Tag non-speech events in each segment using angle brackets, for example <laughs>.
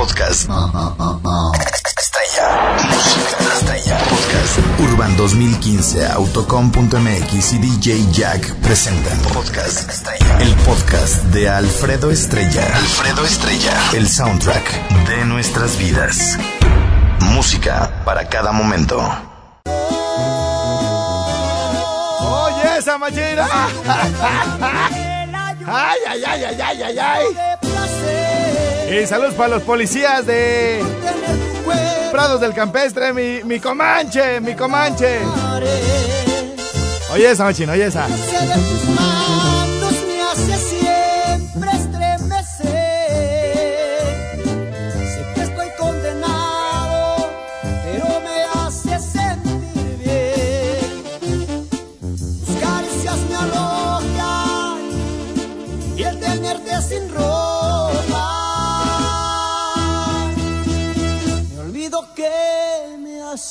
Podcast. Estrella. Música estrella. Podcast. Urban 2015, Autocom.mx y DJ Jack presentan. Podcast Estrella. El podcast de Alfredo Estrella. Alfredo Estrella. El soundtrack de nuestras vidas. Música para cada momento. Oye, esa machina. <laughs> Ay, ay, ay, ay, ay, ay, ay. Y saludos para los policías de Prados del Campestre, mi, mi comanche, mi comanche. Oye esa machina, oye esa.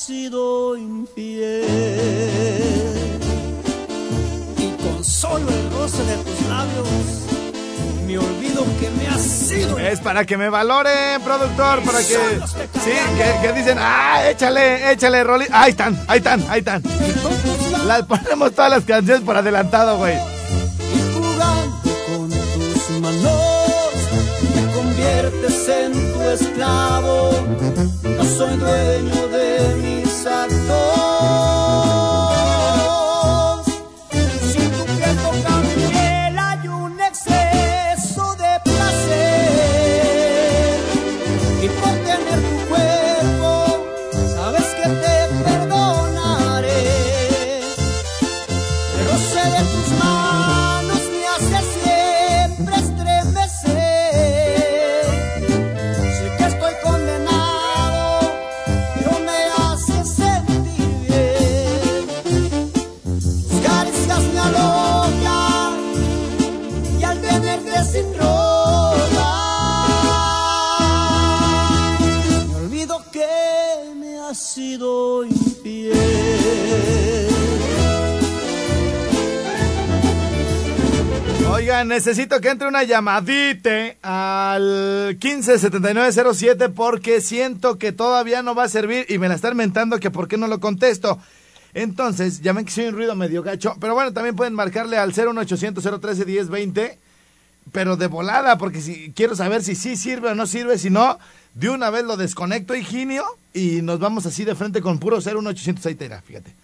Sido infiel y con solo el roce de tus labios me olvido que me has sido Es para que me valoren, productor, para que... Sí, que, que dicen, ah, échale, échale, Rolly. Ahí están, ahí están, ahí están. Las ponemos todas las canciones por adelantado, güey. jugando con tus manos me conviertes en tu esclavo no soy dueño de a todos. Necesito que entre una llamadita al 157907 porque siento que todavía no va a servir y me la están mentando que por qué no lo contesto. Entonces, llamen que soy un ruido medio gacho, pero bueno, también pueden marcarle al 01800 013 1020 pero de volada, porque si quiero saber si sí sirve o no sirve, si no, de una vez lo desconecto, Higinio, y nos vamos así de frente con puro 01800 ahí fíjate.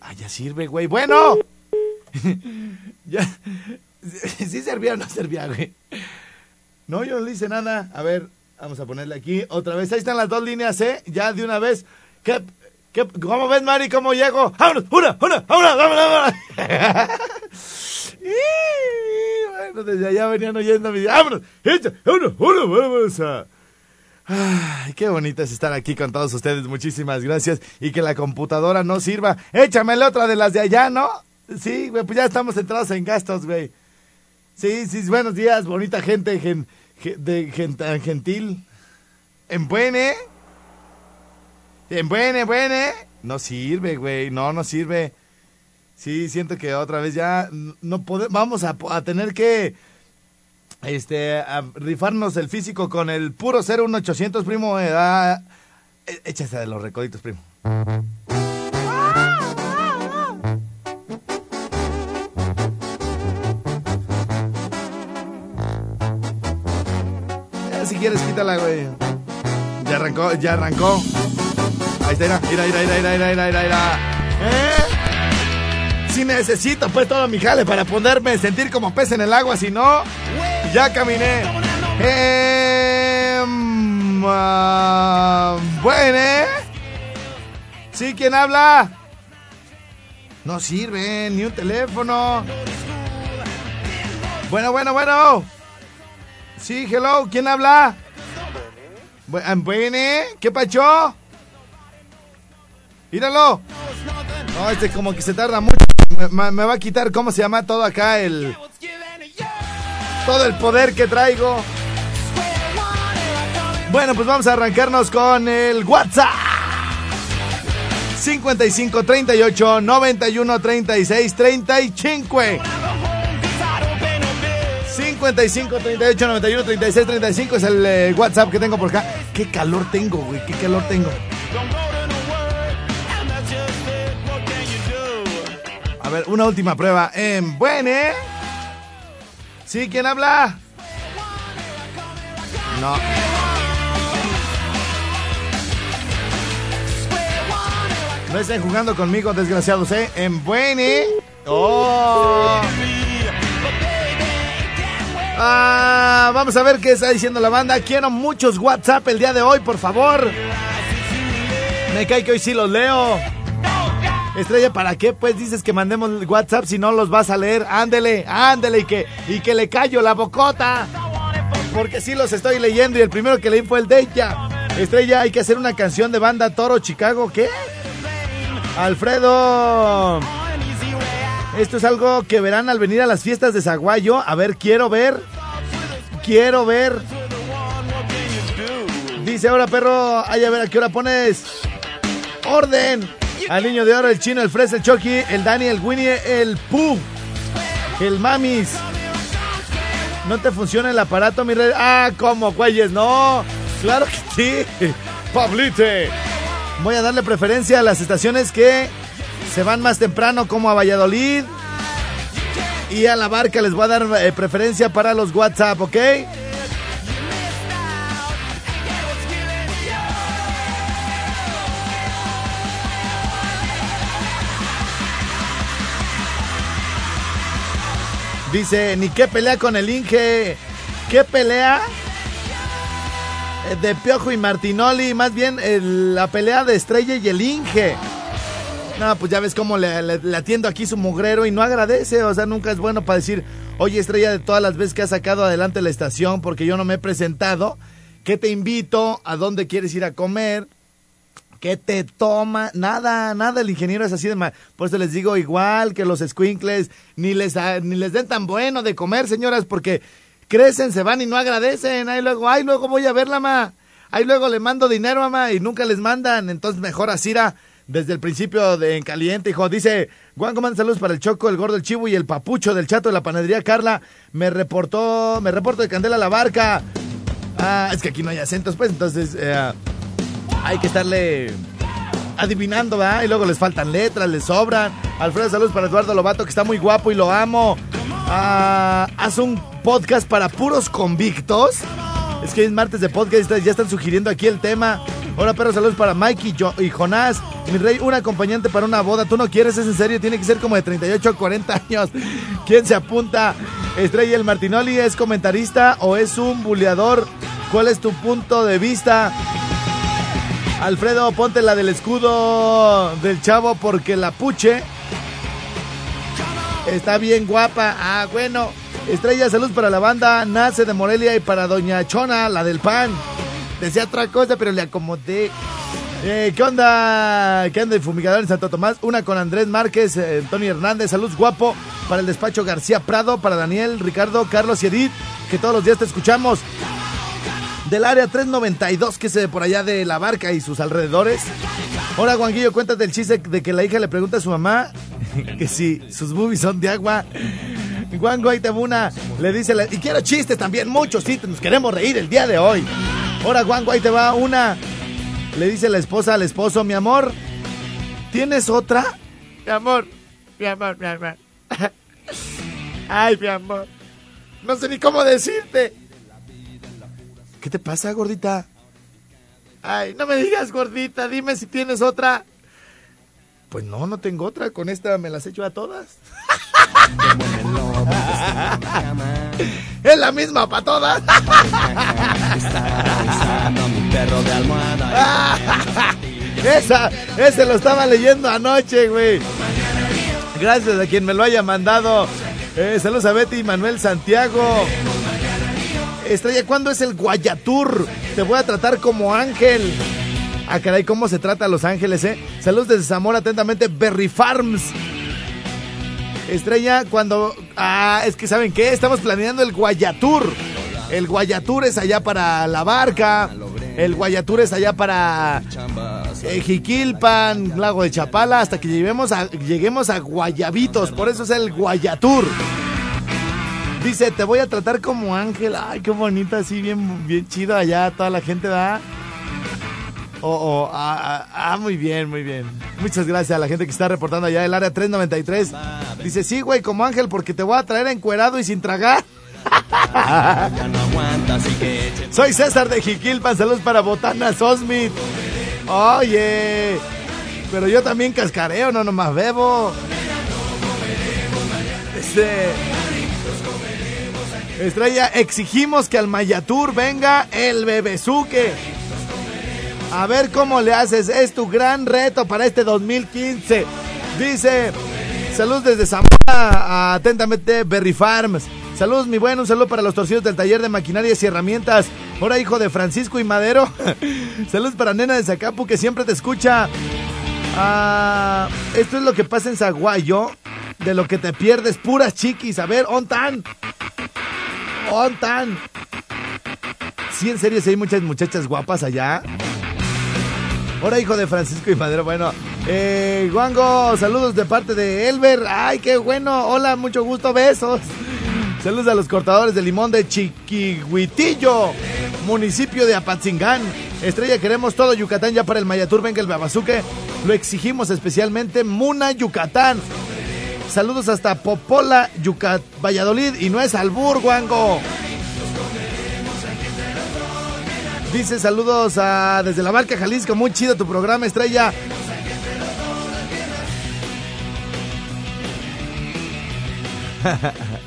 Ah, ya sirve, güey. Bueno. <laughs> ya. <laughs> ¿Sí servía o no servía, güey? No, yo no le hice nada. A ver, vamos a ponerle aquí otra vez. Ahí están las dos líneas, ¿eh? Ya de una vez. ¿Qué, qué, ¿Cómo ves, Mari? ¿Cómo llego? ¡Vámonos! ¡Una, una, una, vámonos, vámonos! <laughs> Y, bueno, desde allá venían oyendo mi... ¡Vámonos! ¡Echa! ¡Vámonos! ¡Vámonos! ¡Vamos a... Ay, qué bonito es estar aquí con todos ustedes. Muchísimas gracias. Y que la computadora no sirva. Échamele otra de las de allá, ¿no? Sí, güey, pues ya estamos entrados en gastos, güey. Sí, sí, buenos días, bonita gente gen- ge- de gen- tan gentil. En buene. En buene, buene. No sirve, güey. No, no sirve. Sí, siento que otra vez ya no podemos. Vamos a, tener que. Este, a rifarnos el físico con el puro 01800, primo. eh, ah, eh, échase de los recoditos, primo. si quieres quítala, güey. Ya arrancó, ya arrancó. Ahí está, mira, mira, mira, mira, mira, mira, mira. ¿Eh? Si necesito pues todo mi jale para ponerme sentir como pez en el agua, si no, ya caminé. Eh, bueno, ¿eh? ¿Sí quién habla? No sirve, ni un teléfono. Bueno, bueno, bueno. Sí, hello, ¿quién habla? Bueno, ¿qué pacho? Míralo. No, este como que se tarda mucho. Me, me, va a quitar, ¿cómo se llama todo acá? El... Todo el poder que traigo. Bueno, pues vamos a arrancarnos con el WhatsApp. 55 38 91 36 35. 55 38 91 36 35 es el eh, WhatsApp que tengo por acá. Qué calor tengo, güey. Qué calor tengo. A ver, una última prueba. En Buene. ¿Sí? ¿Quién habla? No. No estén jugando conmigo, desgraciados, ¿eh? En Buene. ¡Oh! Ah, vamos a ver qué está diciendo la banda. Quiero muchos WhatsApp el día de hoy, por favor. Me cae que hoy sí los leo. Estrella, ¿para qué? Pues dices que mandemos WhatsApp si no los vas a leer. Ándele, ándele y que, y que le callo la bocota. Porque sí los estoy leyendo y el primero que leí fue el de ella. Estrella, hay que hacer una canción de banda Toro Chicago. ¿Qué? Alfredo. Esto es algo que verán al venir a las fiestas de Zaguayo. A ver, quiero ver. Quiero ver. Dice ahora, perro. Ay, a ver, ¿a qué hora pones? Orden. Al niño de oro, el chino, el fresa, el Chucky, el Dani, el Winnie, el Pooh, el Mamis. ¿No te funciona el aparato, mi rey? Ah, ¿cómo, güeyes? No. Claro que sí. <laughs> Pablite. Voy a darle preferencia a las estaciones que se van más temprano, como a Valladolid. Y a la barca les voy a dar eh, preferencia para los WhatsApp, ¿ok? Dice, ni qué pelea con el Inge. ¿Qué pelea? Eh, De Piojo y Martinoli, más bien el, la pelea de Estrella y el Inge. No, pues ya ves cómo le, atiendo aquí su mugrero y no agradece. O sea, nunca es bueno para decir, oye, Estrella, de todas las veces que has sacado adelante la estación porque yo no me he presentado, ¿qué te invito? ¿A dónde quieres ir a comer? ¿Qué te toma? Nada, nada, el ingeniero es así de mal. Por eso les digo igual que los squinkles, ni les, ni les den tan bueno de comer, señoras, porque crecen, se van y no agradecen. Ahí luego, ay, luego voy a verla, ma. Ahí luego le mando dinero, mamá, y nunca les mandan. Entonces mejor así desde el principio de En Caliente, hijo. Dice, Juan, manda saludos para el Choco, el Gordo, el Chivo y el Papucho del Chato de la Panadería Carla. Me reportó, me reporto de Candela la Barca. Ah, es que aquí no hay acentos, pues, entonces eh, hay que estarle adivinando, ¿verdad? Y luego les faltan letras, les sobran. Alfredo, saludos para Eduardo Lobato, que está muy guapo y lo amo. Ah, haz un podcast para puros convictos. Es que es martes de podcast, ya están sugiriendo aquí el tema. Hola, perro, saludos para Mike y, y, Jonás. Mi rey, un acompañante para una boda. ¿Tú no quieres? ¿Es en serio? Tiene que ser como de 38 a 40 años. <laughs> ¿Quién se apunta? Estrella el Martinoli es comentarista o es un buleador. ¿Cuál es tu punto de vista? Alfredo, ponte la del escudo del chavo porque la puche está bien guapa. Ah, bueno. Estrella, salud para la banda Nace de Morelia y para Doña Chona, la del pan. Decía otra cosa, pero le acomodé. Eh, ¿Qué onda? ¿Qué onda el fumigador en Santo Tomás? Una con Andrés Márquez, eh, Tony Hernández, salud guapo. Para el despacho García Prado, para Daniel, Ricardo, Carlos y Edith, que todos los días te escuchamos. Del área 392, que es de por allá de la barca y sus alrededores. Hola, Juanguillo, cuéntate el chiste de que la hija le pregunta a su mamá <laughs> que si sus boobies son de agua. Juan Guaitemuna le dice, y quiero chistes también, muchos, sí, nos queremos reír el día de hoy. Ahora Juan Guay te va una. Le dice la esposa al esposo, mi amor, ¿tienes otra? Mi amor, mi amor, mi amor. <laughs> Ay, mi amor. No sé ni cómo decirte. ¿Qué te pasa, gordita? Ay, no me digas gordita, dime si tienes otra. Pues no, no tengo otra. Con esta me las echo a todas. es la misma para todas. Esa, ese lo estaba leyendo anoche, güey. Gracias a quien me lo haya mandado. Eh, saludos a Betty y Manuel Santiago. Estrella, ¿cuándo es el Guayatur? Te voy a tratar como ángel. Ah, caray, ¿cómo se trata Los Ángeles, eh? Saludos desde Zamora, atentamente, Berry Farms. Estrella, cuando... Ah, es que ¿saben qué? Estamos planeando el Guayatur. El Guayatur es allá para La Barca. El Guayatur es allá para eh, Jiquilpan, Lago de Chapala, hasta que lleguemos a, lleguemos a Guayabitos. Por eso es el Guayatur. Dice, te voy a tratar como ángel. Ay, qué bonita, así, bien, bien chido allá. Toda la gente da. Oh, oh, ah, ah, ah, muy bien, muy bien. Muchas gracias a la gente que está reportando allá del área 393. Dice, sí, güey, como ángel, porque te voy a traer encuerado y sin tragar. <laughs> Soy César de Jiquilpan, saludos para Botana Sosmit. Oye, pero yo también cascareo, no nomás bebo. Este. Estrella, exigimos que al Mayatur venga el bebezuque. A ver cómo le haces, es tu gran reto para este 2015. Dice, saludos desde Zamora, atentamente Berry Farms. Saludos, mi bueno, un saludo para los torcidos del taller de maquinarias y herramientas. Ahora hijo de Francisco y Madero. <laughs> Saludos para Nena de Zacapu que siempre te escucha. Ah, esto es lo que pasa en Zaguayo. De lo que te pierdes, puras chiquis. A ver, on tan. On tan. Sí, en serio, sí hay muchas muchachas guapas allá. Ahora hijo de Francisco y Madero. Bueno, eh, saludos de parte de Elber. Ay, qué bueno. Hola, mucho gusto, besos. Saludos a los cortadores de limón de Chiquihuitillo, municipio de Apatzingán. Estrella, queremos todo Yucatán ya para el Mayatur. Venga el Babazuque. Lo exigimos especialmente Muna, Yucatán. Saludos hasta Popola, Yucat, Valladolid. Y no es albur, guango. Dice saludos a, desde la marca Jalisco. Muy chido tu programa, Estrella. <laughs>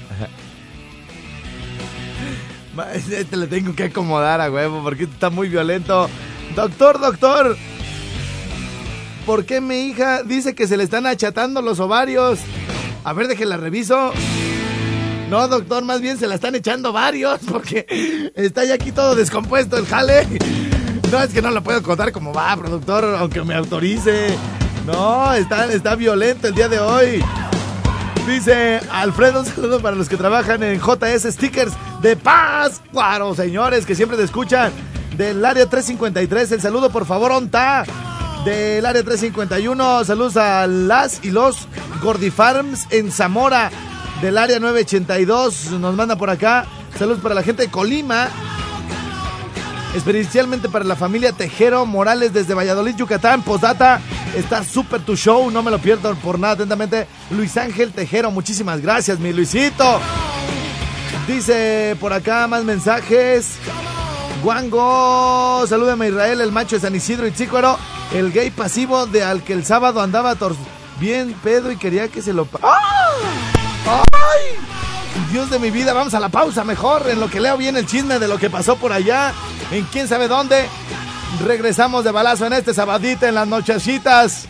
Este le tengo que acomodar a huevo porque está muy violento. Doctor, doctor. ¿Por qué mi hija dice que se le están achatando los ovarios? A ver, déjela reviso. No, doctor, más bien se la están echando varios porque está ya aquí todo descompuesto el jale. No, es que no lo puedo contar como va, productor, aunque me autorice. No, está, está violento el día de hoy. Dice Alfredo, un saludo para los que trabajan en JS Stickers de Paz. Claro, señores, que siempre te escuchan. Del área 353, el saludo por favor, Onta. Del área 351, saludos a las y los Gordifarms en Zamora. Del área 982, nos manda por acá. Saludos para la gente de Colima. Especialmente para la familia Tejero Morales desde Valladolid, Yucatán. Postdata, está súper tu show, no me lo pierdo por nada. Atentamente, Luis Ángel Tejero, muchísimas gracias, mi Luisito. Dice por acá más mensajes. Guango, salúdame a Israel, el macho de San Isidro y Chícuaro, el gay pasivo de al que el sábado andaba bien pedo y quería que se lo... ¡Ah! Dios de mi vida, vamos a la pausa mejor, en lo que leo bien el chisme de lo que pasó por allá, en quién sabe dónde. Regresamos de balazo en este sabadito, en las nochecitas.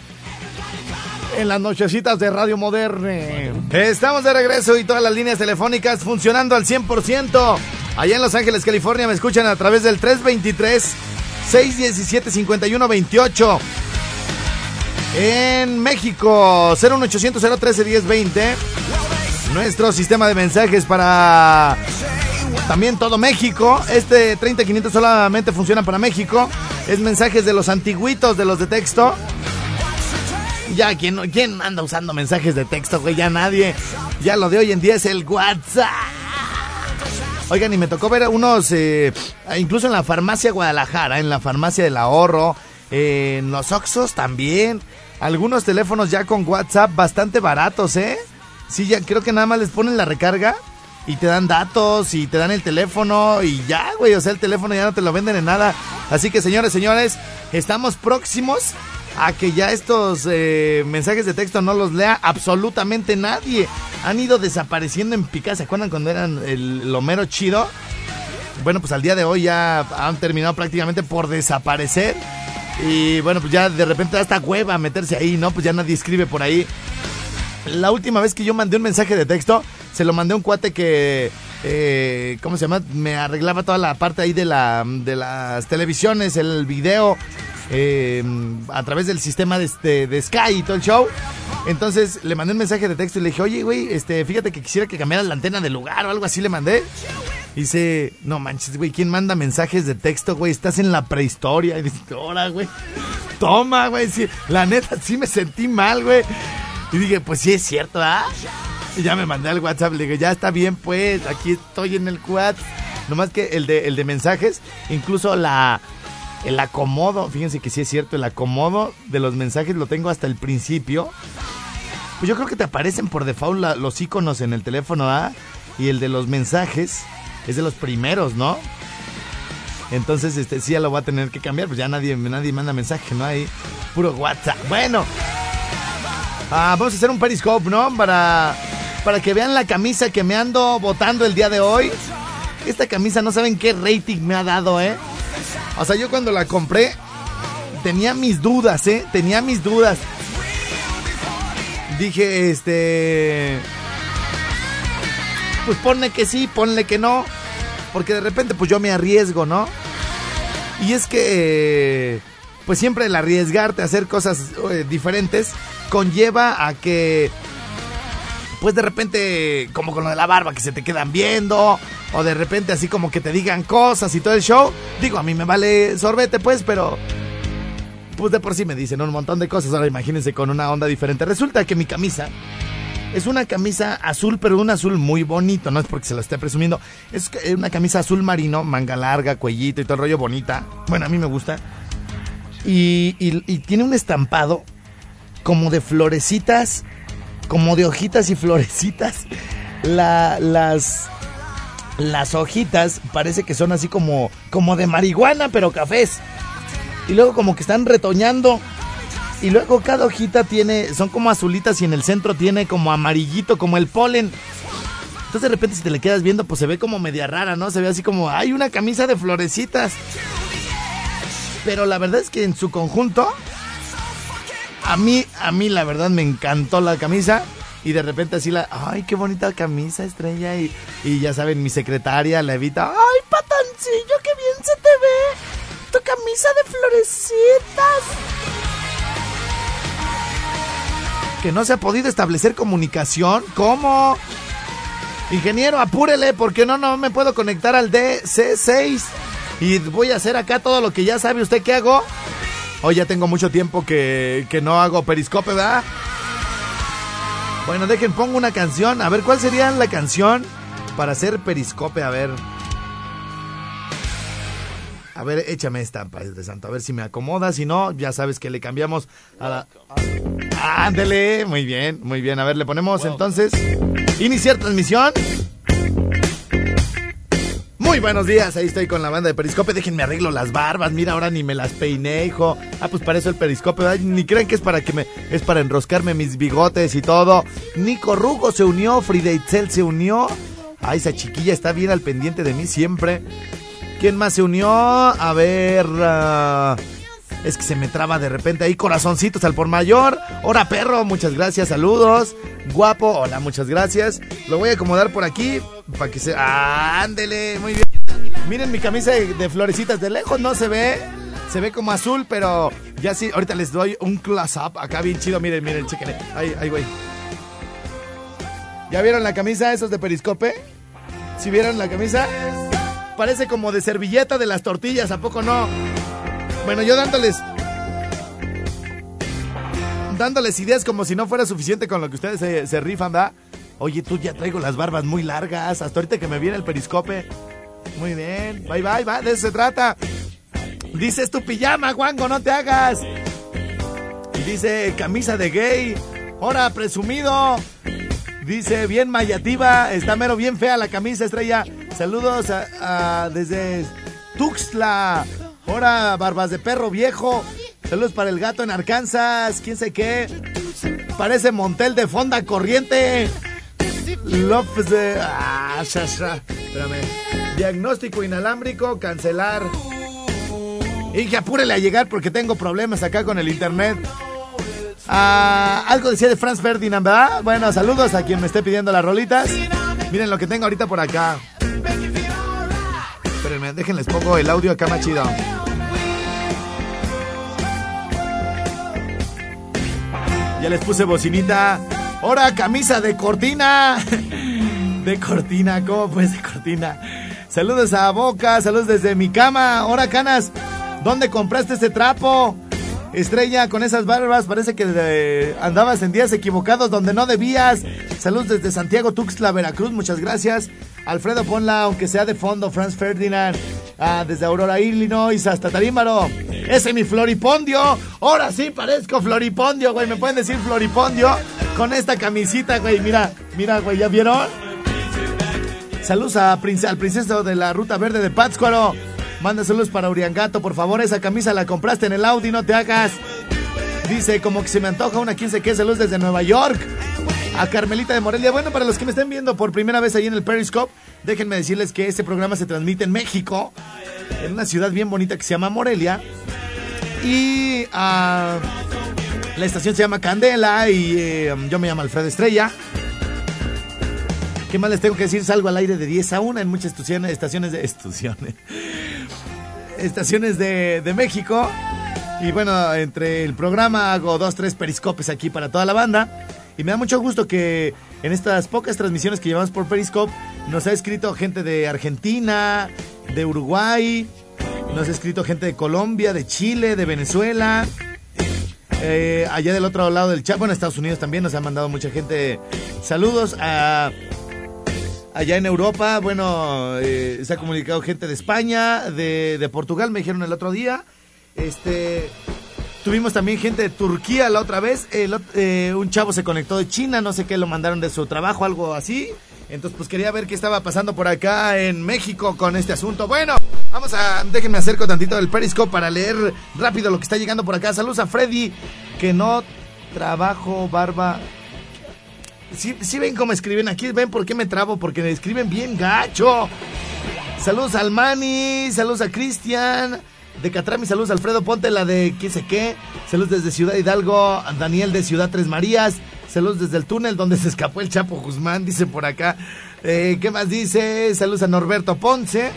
En las nochecitas de Radio Moderne. Estamos de regreso y todas las líneas telefónicas funcionando al 100%. Allá en Los Ángeles, California, me escuchan a través del 323-617-5128. En México, 01800 013 1020 nuestro sistema de mensajes para también todo México. Este 30500 solamente funciona para México. Es mensajes de los antiguitos, de los de texto. Ya, ¿quién, ¿quién anda usando mensajes de texto, güey? Ya nadie. Ya lo de hoy en día es el WhatsApp. Oigan, y me tocó ver unos, eh, incluso en la farmacia Guadalajara, en la farmacia del ahorro, eh, en los Oxos también. Algunos teléfonos ya con WhatsApp bastante baratos, ¿eh? Sí, ya creo que nada más les ponen la recarga y te dan datos y te dan el teléfono y ya, güey, o sea, el teléfono ya no te lo venden en nada. Así que, señores, señores, estamos próximos a que ya estos eh, mensajes de texto no los lea absolutamente nadie. Han ido desapareciendo en picada. ¿Se acuerdan cuando eran el Homero chido? Bueno, pues al día de hoy ya han terminado prácticamente por desaparecer. Y bueno, pues ya de repente da esta hueva meterse ahí, ¿no? Pues ya nadie escribe por ahí. La última vez que yo mandé un mensaje de texto, se lo mandé a un cuate que eh, ¿cómo se llama? Me arreglaba toda la parte ahí de, la, de las televisiones, el video, eh, a través del sistema de, este, de Sky y todo el show. Entonces le mandé un mensaje de texto y le dije, oye, güey, este, fíjate que quisiera que cambiaras la antena de lugar o algo así le mandé. Y dice, no manches, güey, ¿quién manda mensajes de texto, güey? Estás en la prehistoria. Y dice, ahora, güey, toma, güey. Sí, la neta, sí me sentí mal, güey. Y dije, pues sí es cierto, ¿ah? Y ya me mandé al WhatsApp, le dije, ya está bien, pues, aquí estoy en el WhatsApp. Nomás que el de, el de mensajes, incluso la, el acomodo, fíjense que sí es cierto, el acomodo de los mensajes lo tengo hasta el principio. Pues yo creo que te aparecen por default los iconos en el teléfono, ¿ah? Y el de los mensajes es de los primeros, ¿no? Entonces, este, sí, ya lo voy a tener que cambiar, pues ya nadie, nadie manda mensaje, ¿no? Ahí, puro WhatsApp. Bueno, ah, vamos a hacer un periscope, ¿no? Para, para que vean la camisa que me ando botando el día de hoy. Esta camisa no saben qué rating me ha dado, ¿eh? O sea, yo cuando la compré tenía mis dudas, ¿eh? Tenía mis dudas. Dije, este... Pues ponle que sí, ponle que no. Porque de repente pues yo me arriesgo, ¿no? Y es que... Pues siempre el arriesgarte a hacer cosas eh, diferentes conlleva a que... Pues de repente, como con lo de la barba, que se te quedan viendo, o de repente así como que te digan cosas y todo el show. Digo, a mí me vale sorbete, pues, pero pues de por sí me dicen un montón de cosas. Ahora imagínense con una onda diferente. Resulta que mi camisa es una camisa azul, pero un azul muy bonito. No es porque se la esté presumiendo. Es una camisa azul marino, manga larga, cuellito y todo el rollo bonita. Bueno, a mí me gusta. Y- y tiene un estampado como de florecitas, como de hojitas y florecitas. La- las, las hojitas parece que son así como, como de marihuana, pero cafés y luego como que están retoñando. Y luego cada hojita tiene, son como azulitas y en el centro tiene como amarillito, como el polen. Entonces de repente si te le quedas viendo, pues se ve como media rara, ¿no? Se ve así como, hay una camisa de florecitas. Pero la verdad es que en su conjunto, a mí, a mí la verdad me encantó la camisa. Y de repente así la, ay, qué bonita camisa, estrella. Y, ya saben, mi secretaria, la Evita, ay, patancillo, qué bien se te ve. Tu camisa de florecitas. Que no se ha podido establecer comunicación. ¿Cómo? Ingeniero, apúrele, porque no, no me puedo conectar al DC6. Y voy a hacer acá todo lo que ya sabe usted que hago. Hoy ya tengo mucho tiempo que, que no hago periscope, ¿verdad? Bueno, dejen, pongo una canción. A ver, ¿cuál sería la canción para hacer periscope? A ver. A ver, échame esta, Padre Santo. A ver si me acomoda. Si no, ya sabes que le cambiamos a la. Ándele. Muy bien, muy bien. A ver, le ponemos entonces. Iniciar transmisión. Muy buenos días, ahí estoy con la banda de Periscope. Déjenme arreglo las barbas. Mira, ahora ni me las peiné, hijo. Ah, pues para eso el Periscope. Ay, ni crean que es para que me. Es para enroscarme mis bigotes y todo. Nico Rugo se unió, Frida Itzel se unió. Ay, esa chiquilla está bien al pendiente de mí siempre. ¿Quién más se unió? A ver. ah, es que se me traba de repente ahí. Corazoncitos al por mayor. Hora perro, muchas gracias, saludos. Guapo, hola, muchas gracias. Lo voy a acomodar por aquí para que se. ¡Ah, ándele! Muy bien. Miren mi camisa de, florecitas. De lejos no se ve. Se ve como azul, pero ya sí. Ahorita les doy un close-up acá bien chido. Miren, miren, chéquenle. Ahí, ahí, güey. ¿Ya vieron la camisa esos de periscope? ¿Sí vieron la camisa? Parece como de servilleta de las tortillas, ¿a poco no? Bueno, yo dándoles. Dándoles ideas como si no fuera suficiente con lo que ustedes se, rifan, ¿da? Oye, tú ya traigo las barbas muy largas. Hasta ahorita que me viene el periscope. Muy bien. Bye, bye, va. De eso se trata. Dices tu pijama, Juango, no te hagas. Dice camisa de gay. Hora, presumido. Dice bien mayativa. Está mero bien fea la camisa, estrella. Saludos desde Tuxtla. Hora, barbas de perro viejo. Saludos para el gato en Arkansas. ¿Quién sé qué? Parece Montel de Fonda Corriente. López de. Ah. Espérame. Diagnóstico inalámbrico, cancelar. Y que apúrele a llegar porque tengo problemas acá con el internet. Ah, algo decía de Franz Ferdinand, ¿verdad? Bueno, saludos a quien me esté pidiendo las rolitas. Miren lo que tengo ahorita por acá. Espérenme, déjenles pongo el audio acá más chido. Ya les puse bocinita. ¡Hora camisa de cortina! De cortina, ¿cómo pues de cortina? Saludos a Boca, saludos desde mi cama. Hora canas, ¿dónde compraste ese trapo? Estrella, con esas barbas parece que andabas en días equivocados donde no debías. Saludos desde Santiago Tuxtla, Veracruz, muchas gracias. Alfredo, ponla, aunque sea de fondo, Franz Ferdinand. Ah, desde Aurora, Illinois hasta Tarímaro. Ese es mi Floripondio. Ahora sí parezco Floripondio, güey. ¿Me pueden decir Floripondio? Con esta camisita, güey. Mira, mira, güey, ¿ya vieron? Saludos a al princeso de la Ruta Verde de Pátzcuaro. Manda saludos para Uriangato, por favor. Esa camisa la compraste en el Audi, no te hagas. Dice, como que se me antoja una 15 que luz desde Nueva York. A Carmelita de Morelia. Bueno, para los que me estén viendo por primera vez ahí en el Periscope, déjenme decirles que este programa se transmite en México, en una ciudad bien bonita que se llama Morelia. Y ah, la estación se llama Candela y eh, yo me llamo Alfredo Estrella. ¿Qué más les tengo que decir? Salgo al aire de 10 a 1 en muchas estaciones, estaciones de... Estaciones. Estaciones de, de México. Y bueno, entre el programa hago dos, tres periscopes aquí para toda la banda. Y me da mucho gusto que en estas pocas transmisiones que llevamos por Periscope nos ha escrito gente de Argentina, de Uruguay, nos ha escrito gente de Colombia, de Chile, de Venezuela. Eh, allá del otro lado del chat, bueno, Estados Unidos también nos ha mandado mucha gente. Saludos a allá en Europa, bueno, eh, se ha comunicado gente de España, de, de, Portugal, me dijeron el otro día. Este, tuvimos también gente de Turquía la otra vez. Eh, un chavo se conectó de China, no sé qué, lo mandaron de su trabajo, algo así. Entonces, pues quería ver qué estaba pasando por acá en México con este asunto. Bueno, vamos a, déjenme acerco tantito del Periscope para leer rápido lo que está llegando por acá. Saludos a Freddy, que no trabajo barba si ven cómo escriben aquí, ven por qué me trabo, porque me escriben bien gacho. Saludos al Mani, saludos a Cristian. De Catrami, saludos Alfredo Ponte, la de qué sé qué. Saludos desde Ciudad Hidalgo, Daniel de Ciudad Tres Marías. Saludos desde el túnel donde se escapó el Chapo Guzmán, dice por acá. Eh, ¿Qué más dice? Saludos a Norberto Ponce.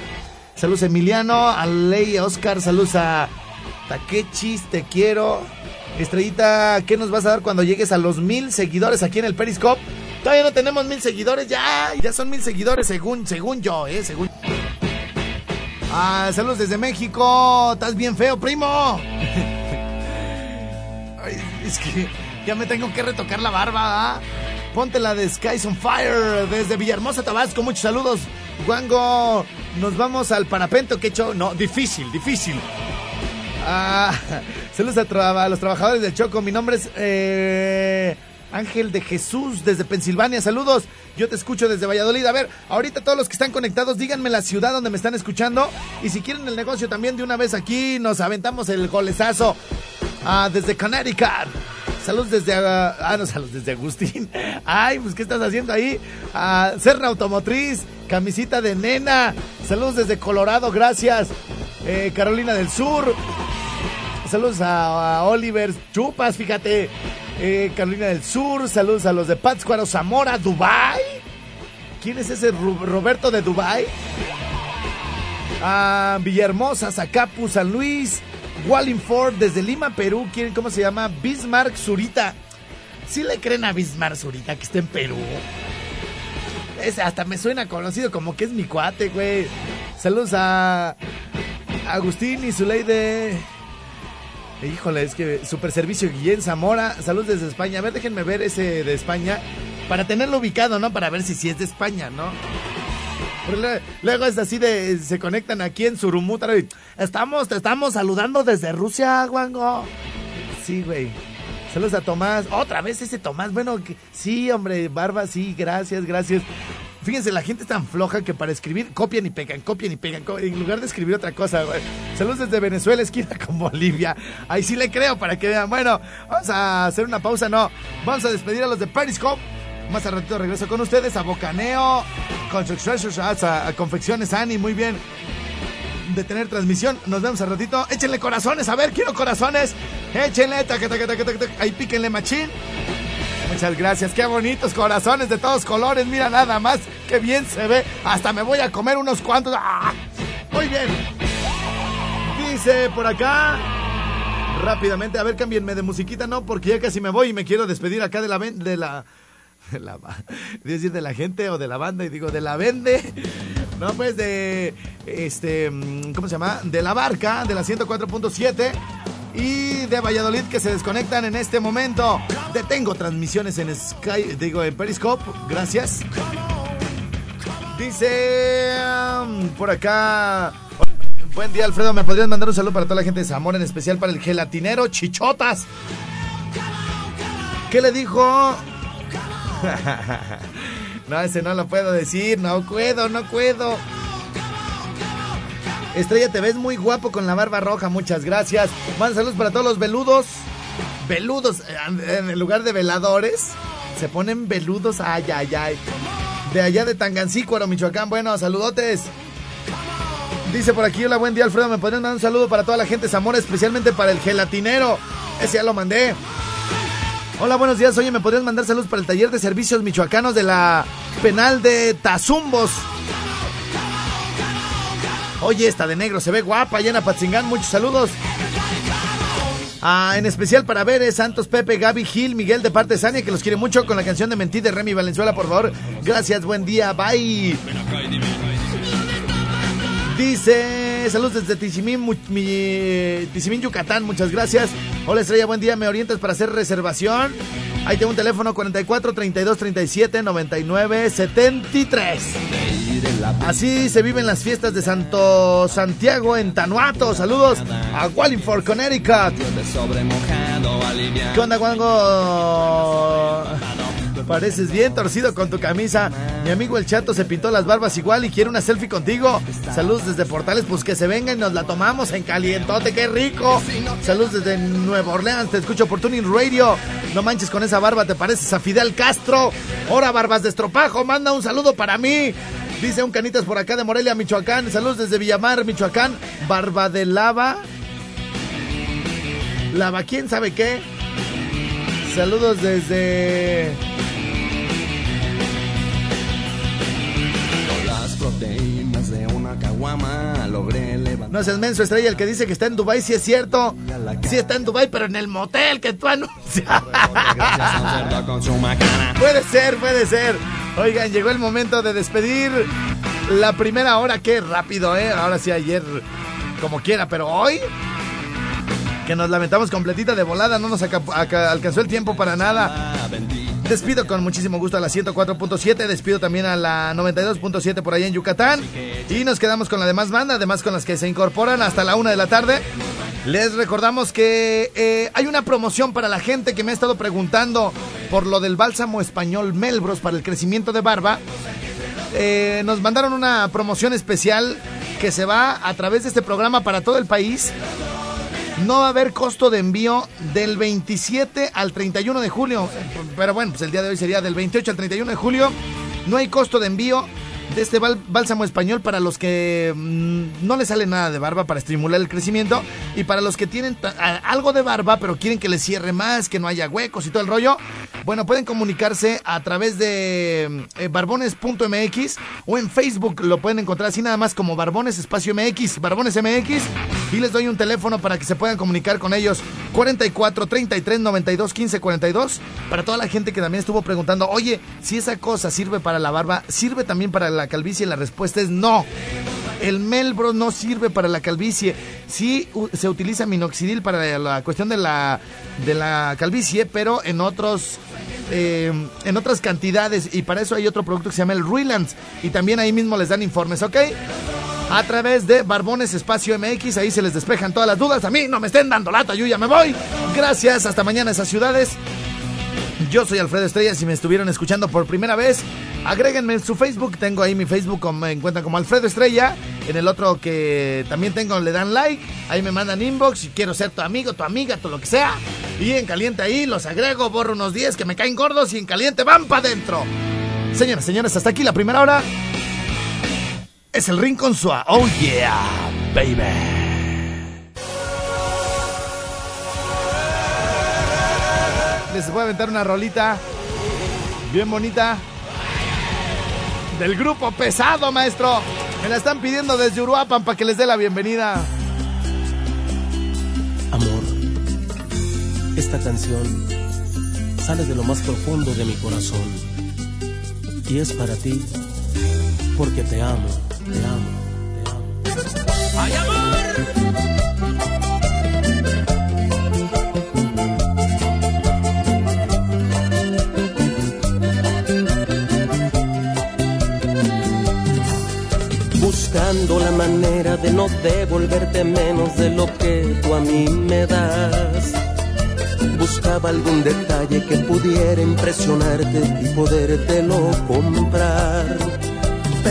Saludos a Emiliano, a Ley, a Oscar. Saludos a Taquechis, te quiero. Estrellita, ¿qué nos vas a dar cuando llegues a los mil seguidores aquí en el Periscope? Todavía no tenemos mil seguidores, ya, ya son mil seguidores según, según yo, eh, según. Ah, saludos desde México, estás bien feo, primo. <laughs> es que ya me tengo que retocar la barba, ¿ah? Ponte la de Skies on Fire desde Villahermosa, Tabasco. Muchos saludos. Wango, nos vamos al parapento que he hecho. No, difícil, difícil. Ah, <laughs> saludos a, los trabajadores del Choco. Mi nombre es eh, Ángel de Jesús desde Pensilvania. Saludos. Yo te escucho desde Valladolid. A ver, ahorita todos los que están conectados, díganme la ciudad donde me están escuchando. Y si quieren el negocio también de una vez aquí, nos aventamos el golezazo ah, desde Connecticut. Saludos desde. ah, ah no, saludos desde Agustín. <laughs> Ay, pues, ¿qué estás haciendo ahí? Ah, Automotriz, camisita de nena. Saludos desde Colorado, gracias. Eh, Carolina del Sur. Saludos a, Oliver Chupas, fíjate. Eh, Carolina del Sur. Saludos a los de Pátzcuaro, Zamora, Dubai. ¿Quién es ese Roberto de Dubai? A Villahermosa, Zacapu, San Luis. Wallingford, desde Lima, Perú. ¿Quién, ¿Cómo se llama? Bismarck Zurita. ¿Sí le creen a Bismarck Zurita que está en Perú? Ese hasta me suena conocido como que es mi cuate, güey. Saludos a Agustín y su ley de... Híjole, es que Super Servicio Guillén Zamora, salud desde España. A ver, déjenme ver ese de España para tenerlo ubicado, ¿no? Para ver si sí es de España, ¿no? luego es así de, se conectan aquí en Surumutaro y estamos, te estamos saludando desde Rusia, Guango. Sí, güey. Saludos a Tomás. Otra vez ese Tomás. Bueno, sí, hombre, Barba, sí, gracias, gracias. Fíjense, la gente es tan floja que para escribir copian y pegan, copian y pegan, en lugar de escribir otra cosa, güey. Saludos desde Venezuela, esquina con Bolivia. Ahí sí le creo para que vean. Bueno, vamos a hacer una pausa, no. Vamos a despedir a los de Periscope. Más a ratito regreso con ustedes a Bocaneo, Construction a, a Confecciones Ani, muy bien. De tener transmisión, nos vemos a ratito. Échenle corazones, a ver, quiero corazones. Échenle, ahí píquenle machín. Muchas gracias, qué bonitos corazones de todos colores, mira nada más, qué bien se ve. Hasta me voy a comer unos cuantos. ¡Ah! Muy bien. Dice por acá. Rápidamente, a ver, cámbienme de musiquita, no, porque ya casi me voy y me quiero despedir acá de la de la de la <laughs> de la gente o de la banda y digo de la vende. No, pues de este mm, ¿cómo se llama? De la barca de la 104.7 y de Valladolid que se desconectan en este momento. Detengo transmisiones en Sky, digo en Periscope. Gracias. Dice um, por acá. Buen día, Alfredo. ¿Me podrías mandar un saludo para toda la gente de Zamora, en especial para el gelatinero Chichotas? ¿Qué le dijo? <laughs> no, ese no lo puedo decir. No puedo, no puedo. Estrella, te ves muy guapo con la barba roja. Muchas gracias. Manda saludos para todos los veludos. Veludos. eh, En lugar de veladores, se ponen veludos. Ay, ay, ay. De allá de Tangancícuaro, Michoacán. Bueno, saludotes. Dice por aquí, hola, buen día, Alfredo. ¿Me podrían dar un saludo para toda la gente Zamora, especialmente para el gelatinero? Ese ya lo mandé. Hola, buenos días. Oye, ¿me podrías mandar saludos para el taller de servicios michoacanos de la penal de Tazumbos? Oye, esta de negro se ve guapa, llena Patzingán. Muchos saludos. Ah, en especial para Veres, Santos, Pepe, Gaby, Gil, Miguel de parte de Sania, que los quiere mucho con la canción de Mentí de Remy Valenzuela, por favor. Gracias, buen día, bye. Dice, saludos desde Tizimín, mi- Yucatán, muchas gracias. Hola Estrella, buen día, ¿me orientas para hacer reservación? Ahí tengo un teléfono 44 32 37 99 73. Así se viven las fiestas de Santo Santiago en Tanuato. Saludos a Wallingford, Connecticut. ¿Qué onda, Guango? Pareces bien torcido con tu camisa. Mi amigo el chato se pintó las barbas igual y quiere una selfie contigo. Saludos desde Portales, pues que se venga y nos la tomamos en calientote, qué rico. Saludos desde Nueva Orleans, te escucho por Tuning Radio. No manches con esa barba, te pareces a Fidel Castro. Ahora, barbas de estropajo, manda un saludo para mí. Dice un canitas por acá de Morelia, Michoacán. Saludos desde Villamar, Michoacán. Barba de lava. Lava, ¿quién sabe qué? Saludos desde. De una caguama logré levantar. No seas menso, estrella. El que dice que está en Dubai sí es cierto. Sí está en Dubai, pero en el motel que tú anuncias. Puede ser, puede ser. Oigan, llegó el momento de despedir la primera hora. Qué rápido, ¿eh? Ahora sí, ayer, como quiera, pero hoy. Que nos lamentamos completita de volada, no nos alcanzó el tiempo para nada. Despido con muchísimo gusto a la 104.7, despido también a la 92.7 por allá en Yucatán. Y nos quedamos con la demás banda, además con las que se incorporan hasta la una de la tarde. Les recordamos que eh, hay una promoción para la gente que me ha estado preguntando por lo del bálsamo español Melbros para el crecimiento de barba. Eh, nos mandaron una promoción especial que se va a través de este programa para todo el país. No va a haber costo de envío del 27 al 31 de julio. Pero bueno, pues el día de hoy sería del 28 al 31 de julio. No hay costo de envío de este bál- bálsamo español para los que mm, no les sale nada de barba para estimular el crecimiento y para los que tienen algo de barba pero quieren que les cierre más, que no haya huecos y todo el rollo. Bueno, pueden comunicarse a través de eh, barbones.mx o en Facebook lo pueden encontrar así nada más como Barbones Espacio MX, Barbones MX y les doy un teléfono para que se puedan comunicar con ellos 44 33 92 15 42 para toda la gente que también estuvo preguntando, "Oye, si esa cosa sirve para la barba, sirve también para la calvicie?" La respuesta es no. El Melbro no sirve para la calvicie. Sí se utiliza minoxidil para la cuestión de la, de la calvicie, pero en otros eh, en otras cantidades. Y para eso hay otro producto que se llama el Ruilands. Y también ahí mismo les dan informes, ¿ok? A través de Barbones Espacio MX, ahí se les despejan todas las dudas. A mí no me estén dando lata, yo ya me voy. Gracias, hasta mañana esas ciudades. Yo soy Alfredo Estrella, si me estuvieron escuchando por primera vez, agréguenme en su Facebook, tengo ahí mi Facebook, me encuentran como Alfredo Estrella, en el otro que también tengo le dan like, ahí me mandan inbox, si quiero ser tu amigo, tu amiga, todo lo que sea, y en caliente ahí los agrego, borro unos 10 que me caen gordos y en caliente van para adentro. Señoras, señores, hasta aquí la primera hora. Es el Rincón Suá. Oh yeah, baby. Les voy a aventar una rolita bien bonita. del grupo Pesado, maestro. Me la están pidiendo desde Uruapan para que les dé la bienvenida. Amor, esta canción sale de lo más profundo de mi corazón y es para ti porque te amo, te amo, te amo. ¡Ay, amor! buscando la manera de no devolverte menos de lo que tú a mí me das. Buscaba algún detalle que pudiera impresionarte y podértelo comprar.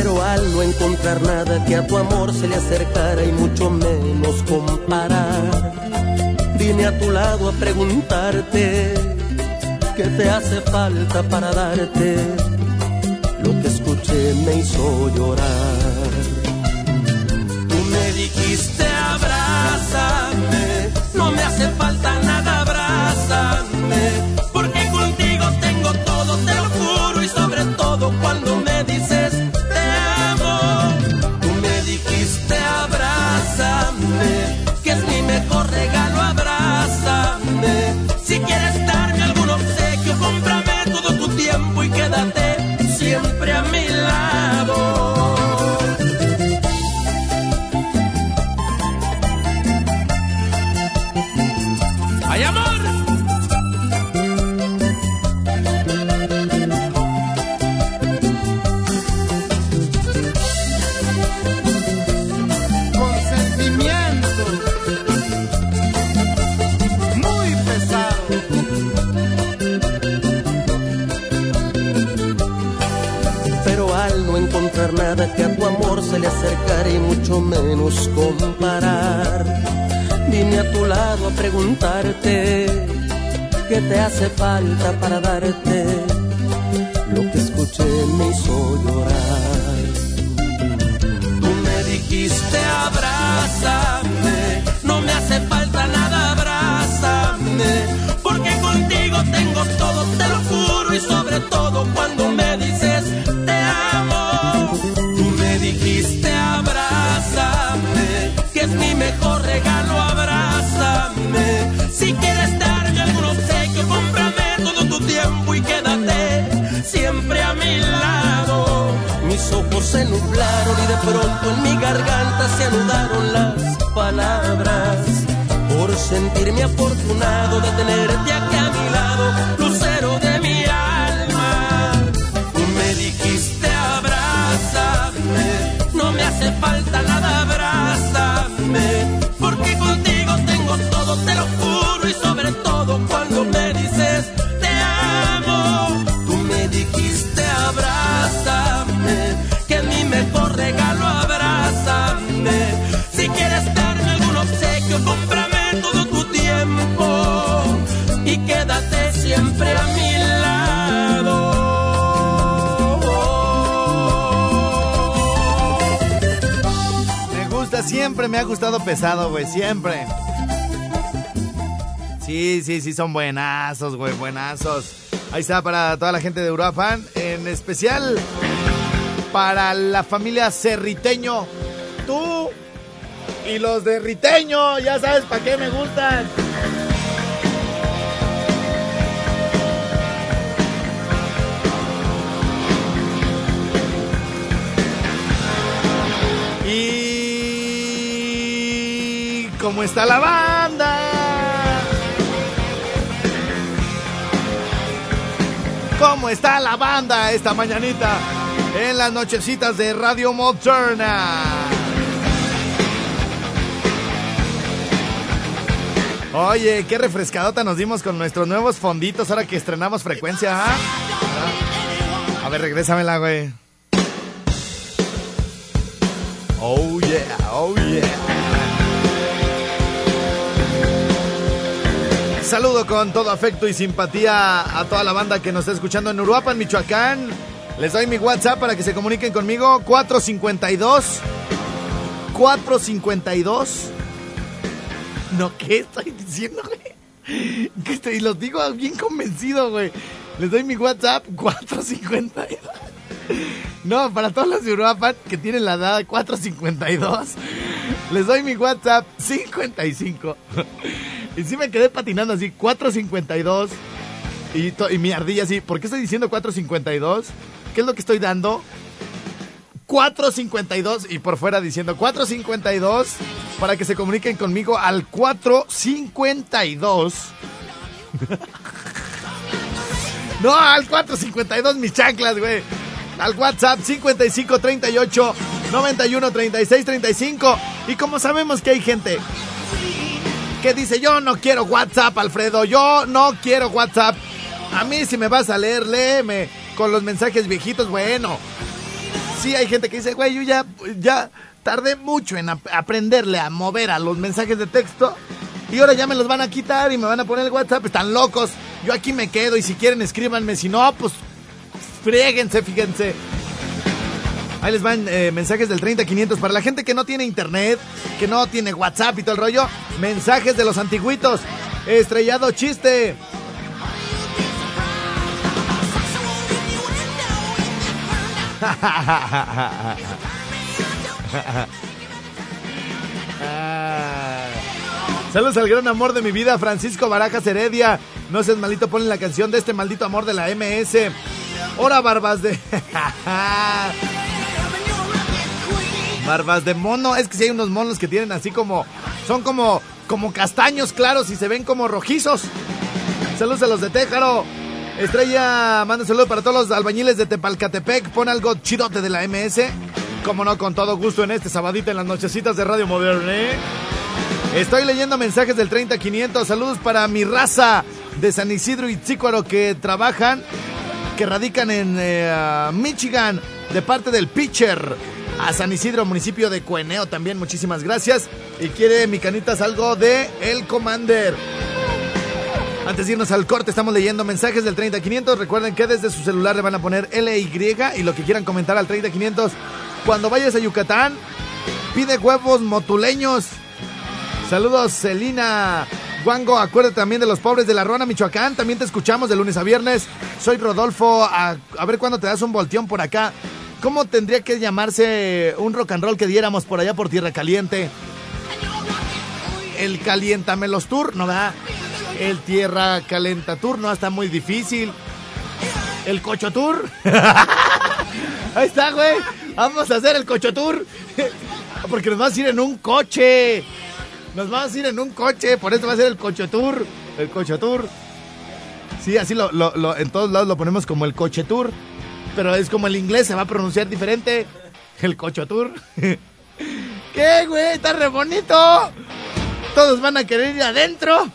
Pero al no encontrar nada que a tu amor se le acercara y mucho menos comparar, vine a tu lado a preguntarte qué te hace falta para darte. Lo que escuché me hizo llorar Tú me dijiste abrázame, que es mi mejor regalo, abrázame. Si quieres darme algún obsequio, cómprame todo tu tiempo y quédate siempre a mi lado. Mis ojos se nublaron y de pronto en mi garganta se anudaron las palabras. Por sentirme afortunado de tenerte aquí a mi lado, hace falta siempre me ha gustado pesado, güey, siempre. Sí, sí, sí, son buenazos, güey, buenazos. Ahí está para toda la gente de Uruapan, en especial para la familia Cerriteño. Tú y los de Riteño, ya sabes para qué me gustan. Cómo está la banda. ¿Cómo está la banda esta mañanita en las nochecitas de Radio Moderna? Oye, qué refrescadota nos dimos con nuestros nuevos fonditos ahora que estrenamos frecuencia. ¿ah? A ver, regrésamela, güey. Oh yeah, oh yeah. Saludo con todo afecto y simpatía a toda la banda que nos está escuchando en Uruapan, Michoacán. Les doy mi WhatsApp para que se comuniquen conmigo. 452 452 No, ¿qué estoy diciendo, güey? Estoy, los digo bien convencido, güey. Les doy mi WhatsApp 452 No, para todos los de Uruapan que tienen la edad 452, les doy mi WhatsApp 55. Y sí me quedé patinando así, 452. Y, y mi ardilla así, ¿por qué estoy diciendo 452? ¿Qué es lo que estoy dando? 452 y por fuera diciendo 452 para que se comuniquen conmigo al 452. <laughs> No, al 452 mis chanclas, güey. Al WhatsApp 5538 91 36 35. Y como sabemos que hay gente que dice, yo no quiero WhatsApp, Alfredo, yo no quiero WhatsApp. A mí si me vas a leer, léeme con los mensajes viejitos, bueno. Sí, hay gente que dice, güey, yo ya, ya tardé mucho en ap- aprenderle a mover a los mensajes de texto. Y ahora ya me los van a quitar y me van a poner el WhatsApp. Están locos. Yo aquí me quedo y si quieren escríbanme. Si no, pues fríguense, fíjense. Ahí les van eh, mensajes del 30500 para la gente que no tiene internet, que no tiene WhatsApp y todo el rollo. Mensajes de los antiguitos. Estrellado chiste. <laughs> Saludos al gran amor de mi vida, Francisco Barajas Heredia. No seas malito, ponle la canción de este maldito amor de la MS. Hora, barbas de. <laughs> barbas de mono. Es que si hay unos monos que tienen así como. Son como. Como castaños claros y se ven como rojizos. Saludos a los de Téjaro. Estrella, manda un saludo para todos los albañiles de Tepalcatepec. Pon algo chidote de la MS. Como no, con todo gusto en este sabadito en las nochecitas de Radio Moderna. ¿eh? Estoy leyendo mensajes del 30500. Saludos para mi raza de San Isidro y Tzícuaro que trabajan, que radican en eh, Michigan, de parte del pitcher. A San Isidro, municipio de Cueneo también, muchísimas gracias. Y quiere mi canitas algo de El Commander. Antes de irnos al corte, estamos leyendo mensajes del 30500. Recuerden que desde su celular le van a poner LY y lo que quieran comentar al 30500. Cuando vayas a Yucatán, pide huevos motuleños. Saludos, Celina. Guango, acuérdate también de los pobres de la Ruana, Michoacán. También te escuchamos de lunes a viernes. Soy Rodolfo. A, a ver cuándo te das un volteón por acá. ¿Cómo tendría que llamarse un rock and roll que diéramos por allá por Tierra Caliente? El Caliéntamelos Tour, ¿no da? El Tierra Calenta Tour, no, está muy difícil. El Cocho Tour. <laughs> Ahí está, güey. Vamos a hacer el Cocho Tour. <laughs> Porque nos vamos a ir en un coche. Nos vamos a ir en un coche, por eso va a ser el Cocho Tour. El Cocho Tour. Sí, así lo, lo- lo- en todos lados lo ponemos como el Coche Tour. Pero es como el inglés, se va a pronunciar diferente. El Cocho Tour. <laughs> ¿Qué, güey? Está re bonito. Todos van a querer ir adentro.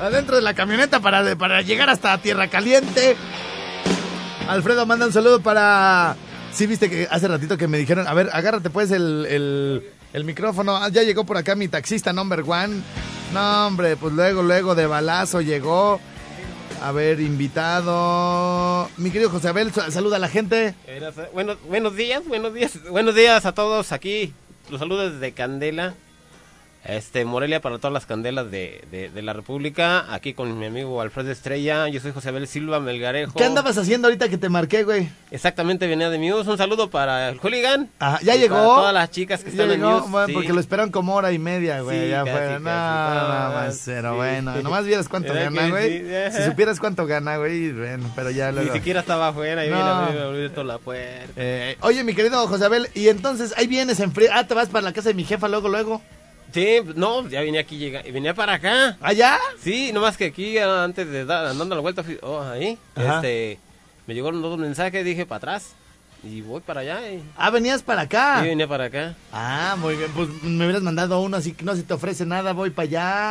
Adentro de la camioneta para, para llegar hasta Tierra Caliente. Alfredo manda un saludo para. Sí, viste que hace ratito que me dijeron, a ver, agárrate pues el, el, el micrófono. Ah, ya llegó por acá mi taxista number one. No, hombre, pues luego, luego de balazo llegó. A ver, invitado. Mi querido José Abel, sa- saluda a la gente. Buenos, buenos días, buenos días, buenos días a todos aquí. Los saludos desde Candela, este Morelia para todas las candelas de, de, de la República. Aquí con mi amigo Alfredo Estrella. Yo soy José Abel Silva Melgarejo. ¿Qué andabas haciendo ahorita que te marqué, güey? Exactamente, venía de Muse. Un saludo para el hooligan. Ah, ya llegó. Para todas las chicas que están llegó, en Muse. bueno, sí. porque lo esperan como hora y media, güey. Sí, ya casi, fue. casi, No, nada no, más, pero sí. bueno. Nomás vieras cuánto ¿Verdad gana, güey. Si supieras cuánto gana, güey, bueno, pero ya Ni luego. siquiera estaba afuera y No. viene a abrir- a abrir toda la puerta. Eh, oye, mi querido José Abel, y entonces ahí vienes en frío. Ah, te vas para la casa de mi jefa luego, luego. Sí, no, ya venía aquí, llega, venía para acá. ¿Allá? Sí, nomás que aquí ah, antes de dar, andando la vuelta, fui- oh, ahí, Ajá. este, me llegaron dos mensajes, dije para atrás y voy para allá. Y, Ah, venías para acá. y venía para acá. Ah, muy bien. Pues me hubieras mandado uno, así que no se te ofrece nada, voy para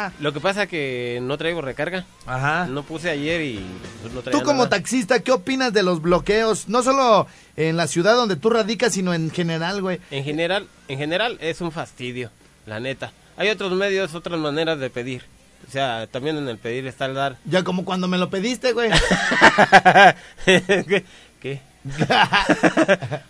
allá. Lo que pasa que no traigo recarga, Ajá. no puse ayer y pues, no traía Tú como nada. taxista, ¿qué opinas de los bloqueos? No solo en la ciudad donde tú radicas, sino en general, güey. En general, en general es un fastidio, la neta. Hay otros medios, otras maneras de pedir. O sea, también en el pedir está el dar. Ya como cuando me lo pediste, güey. <laughs> ¿Qué? ¿Qué? <laughs>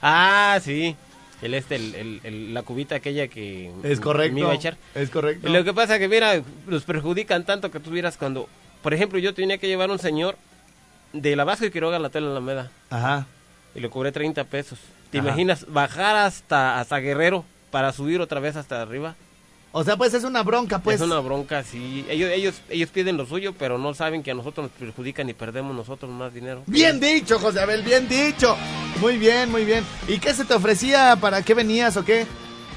ah, sí. El este, el, el- el- la cubita aquella que Es correcto. me iba a echar. Es correcto. Lo que pasa que, mira, los perjudican tanto que tuvieras cuando... Por ejemplo, yo tenía que llevar un señor de la Vasco y Quiroga a la tela Alameda. Ajá. y le cobré 30 pesos. ¿Te Ajá. imaginas bajar hasta, hasta Guerrero para subir otra vez hasta arriba? O sea, pues es una bronca, pues. es una bronca, sí. Ellos, ellos, ellos piden lo suyo, pero no saben que a nosotros nos perjudican y perdemos nosotros más dinero. Bien dicho, José Abel, bien dicho. Muy bien, muy bien. ¿Y qué se te ofrecía? ¿Para qué venías o qué?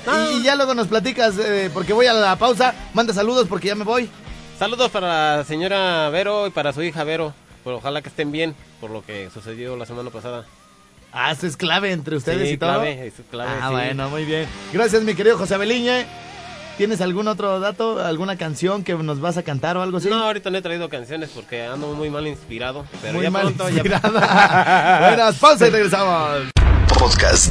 Ah. Y, y ya luego nos platicas, eh, porque voy a la pausa. Manda saludos porque ya me voy. Saludos para la señora Vero y para su hija Vero. Pues ojalá que estén bien por lo que sucedió la semana pasada. Ah, eso es clave entre ustedes Sí, y todo. clave, eso es clave, ah, sí. bueno, muy bien. Gracias, mi querido José Abeliñe. ¿Tienes algún otro dato, alguna canción que nos vas a cantar o algo así? No, ahorita no he traído canciones porque ando muy mal inspirado. Pero Muy ya mal pronto, ya. <laughs> Buenas, pausa y regresamos. Podcast.